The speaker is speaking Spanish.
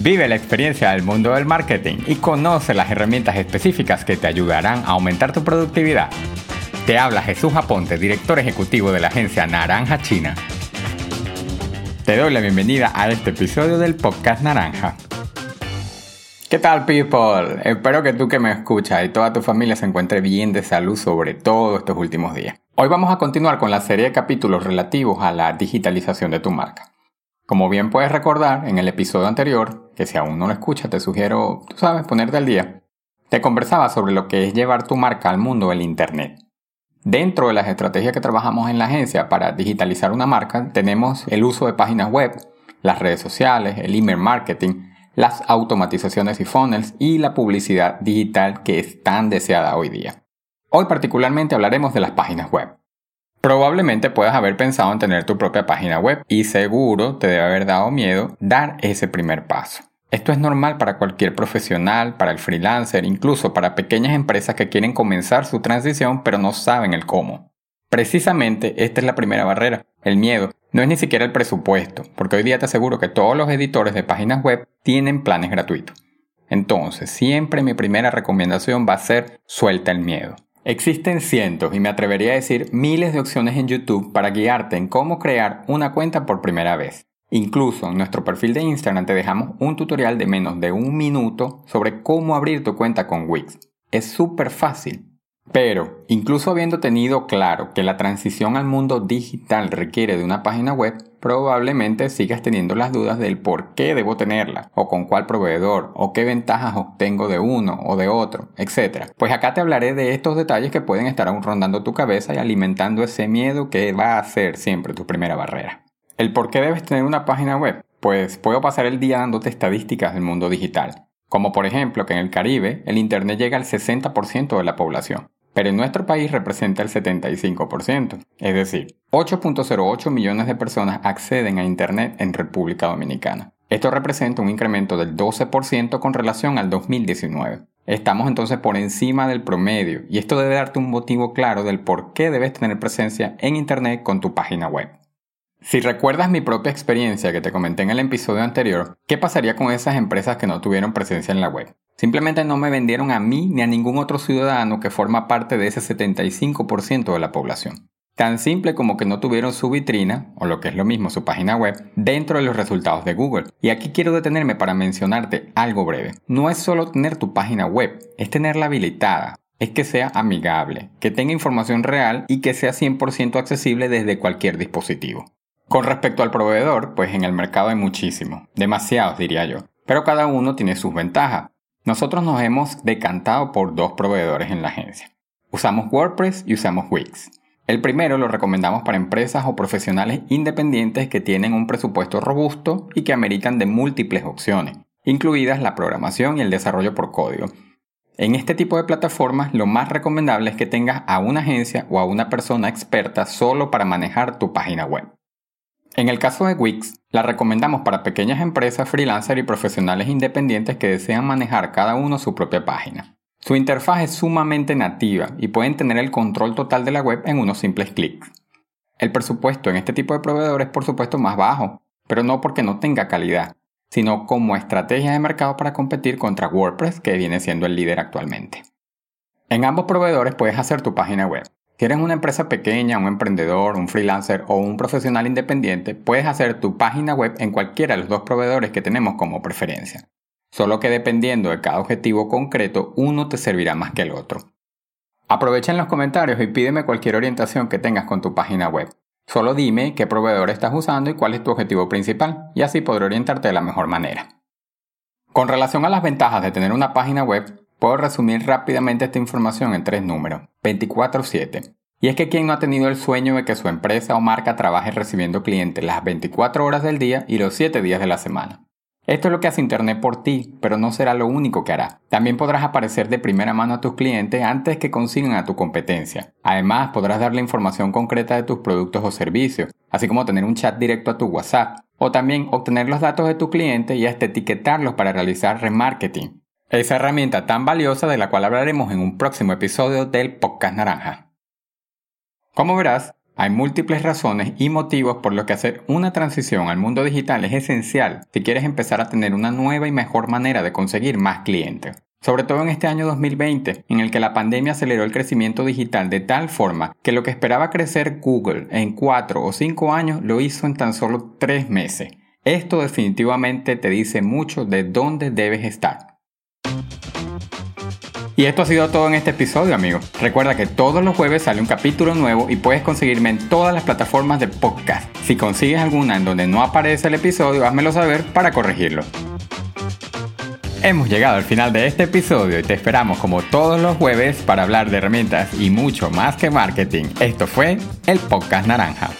Vive la experiencia del mundo del marketing y conoce las herramientas específicas que te ayudarán a aumentar tu productividad. Te habla Jesús Aponte, director ejecutivo de la agencia Naranja China. Te doy la bienvenida a este episodio del podcast Naranja. ¿Qué tal people? Espero que tú que me escuchas y toda tu familia se encuentre bien de salud sobre todo estos últimos días. Hoy vamos a continuar con la serie de capítulos relativos a la digitalización de tu marca. Como bien puedes recordar en el episodio anterior, que si aún no lo escuchas te sugiero, tú sabes, ponerte al día, te conversaba sobre lo que es llevar tu marca al mundo del Internet. Dentro de las estrategias que trabajamos en la agencia para digitalizar una marca, tenemos el uso de páginas web, las redes sociales, el email marketing, las automatizaciones y funnels y la publicidad digital que es tan deseada hoy día. Hoy particularmente hablaremos de las páginas web. Probablemente puedas haber pensado en tener tu propia página web y seguro te debe haber dado miedo dar ese primer paso. Esto es normal para cualquier profesional, para el freelancer, incluso para pequeñas empresas que quieren comenzar su transición pero no saben el cómo. Precisamente esta es la primera barrera, el miedo. No es ni siquiera el presupuesto, porque hoy día te aseguro que todos los editores de páginas web tienen planes gratuitos. Entonces, siempre mi primera recomendación va a ser suelta el miedo. Existen cientos y me atrevería a decir miles de opciones en YouTube para guiarte en cómo crear una cuenta por primera vez. Incluso en nuestro perfil de Instagram te dejamos un tutorial de menos de un minuto sobre cómo abrir tu cuenta con Wix. Es súper fácil. Pero, incluso habiendo tenido claro que la transición al mundo digital requiere de una página web, probablemente sigas teniendo las dudas del por qué debo tenerla, o con cuál proveedor, o qué ventajas obtengo de uno o de otro, etc. Pues acá te hablaré de estos detalles que pueden estar aún rondando tu cabeza y alimentando ese miedo que va a ser siempre tu primera barrera. ¿El por qué debes tener una página web? Pues puedo pasar el día dándote estadísticas del mundo digital, como por ejemplo que en el Caribe el Internet llega al 60% de la población, pero en nuestro país representa el 75%, es decir, 8.08 millones de personas acceden a Internet en República Dominicana. Esto representa un incremento del 12% con relación al 2019. Estamos entonces por encima del promedio y esto debe darte un motivo claro del por qué debes tener presencia en Internet con tu página web. Si recuerdas mi propia experiencia que te comenté en el episodio anterior, ¿qué pasaría con esas empresas que no tuvieron presencia en la web? Simplemente no me vendieron a mí ni a ningún otro ciudadano que forma parte de ese 75% de la población. Tan simple como que no tuvieron su vitrina, o lo que es lo mismo su página web, dentro de los resultados de Google. Y aquí quiero detenerme para mencionarte algo breve. No es solo tener tu página web, es tenerla habilitada, es que sea amigable, que tenga información real y que sea 100% accesible desde cualquier dispositivo. Con respecto al proveedor, pues en el mercado hay muchísimo, demasiados diría yo, pero cada uno tiene sus ventajas. Nosotros nos hemos decantado por dos proveedores en la agencia. Usamos WordPress y usamos Wix. El primero lo recomendamos para empresas o profesionales independientes que tienen un presupuesto robusto y que ameritan de múltiples opciones, incluidas la programación y el desarrollo por código. En este tipo de plataformas lo más recomendable es que tengas a una agencia o a una persona experta solo para manejar tu página web. En el caso de Wix, la recomendamos para pequeñas empresas, freelancers y profesionales independientes que desean manejar cada uno su propia página. Su interfaz es sumamente nativa y pueden tener el control total de la web en unos simples clics. El presupuesto en este tipo de proveedores es por supuesto más bajo, pero no porque no tenga calidad, sino como estrategia de mercado para competir contra WordPress que viene siendo el líder actualmente. En ambos proveedores puedes hacer tu página web, si una empresa pequeña, un emprendedor, un freelancer o un profesional independiente, puedes hacer tu página web en cualquiera de los dos proveedores que tenemos como preferencia. Solo que dependiendo de cada objetivo concreto, uno te servirá más que el otro. Aprovecha en los comentarios y pídeme cualquier orientación que tengas con tu página web. Solo dime qué proveedor estás usando y cuál es tu objetivo principal, y así podré orientarte de la mejor manera. Con relación a las ventajas de tener una página web, Puedo resumir rápidamente esta información en tres números, 24/7. Y es que quien no ha tenido el sueño de que su empresa o marca trabaje recibiendo clientes las 24 horas del día y los 7 días de la semana. Esto es lo que hace Internet por ti, pero no será lo único que hará. También podrás aparecer de primera mano a tus clientes antes que consigan a tu competencia. Además, podrás darle información concreta de tus productos o servicios, así como tener un chat directo a tu WhatsApp, o también obtener los datos de tu cliente y hasta etiquetarlos para realizar remarketing. Esa herramienta tan valiosa de la cual hablaremos en un próximo episodio del Podcast Naranja. Como verás, Hay múltiples razones y motivos por los que hacer una transición al mundo digital es esencial si quieres empezar a tener una nueva y mejor manera de conseguir más clientes. Sobre todo en este año 2020, en el que la pandemia aceleró el crecimiento digital de tal forma que lo que esperaba crecer Google en 4 o 5 años lo hizo en tan solo 3 meses. Esto definitivamente te dice mucho de dónde debes estar. Y esto ha sido todo en este episodio, amigos. Recuerda que todos los jueves sale un capítulo nuevo y puedes conseguirme en todas las plataformas de podcast. Si consigues alguna en donde no aparece el episodio, házmelo saber para corregirlo. Hemos llegado al final de este episodio y te esperamos como todos los jueves para hablar de herramientas y mucho más que marketing. Esto fue el Podcast Naranja.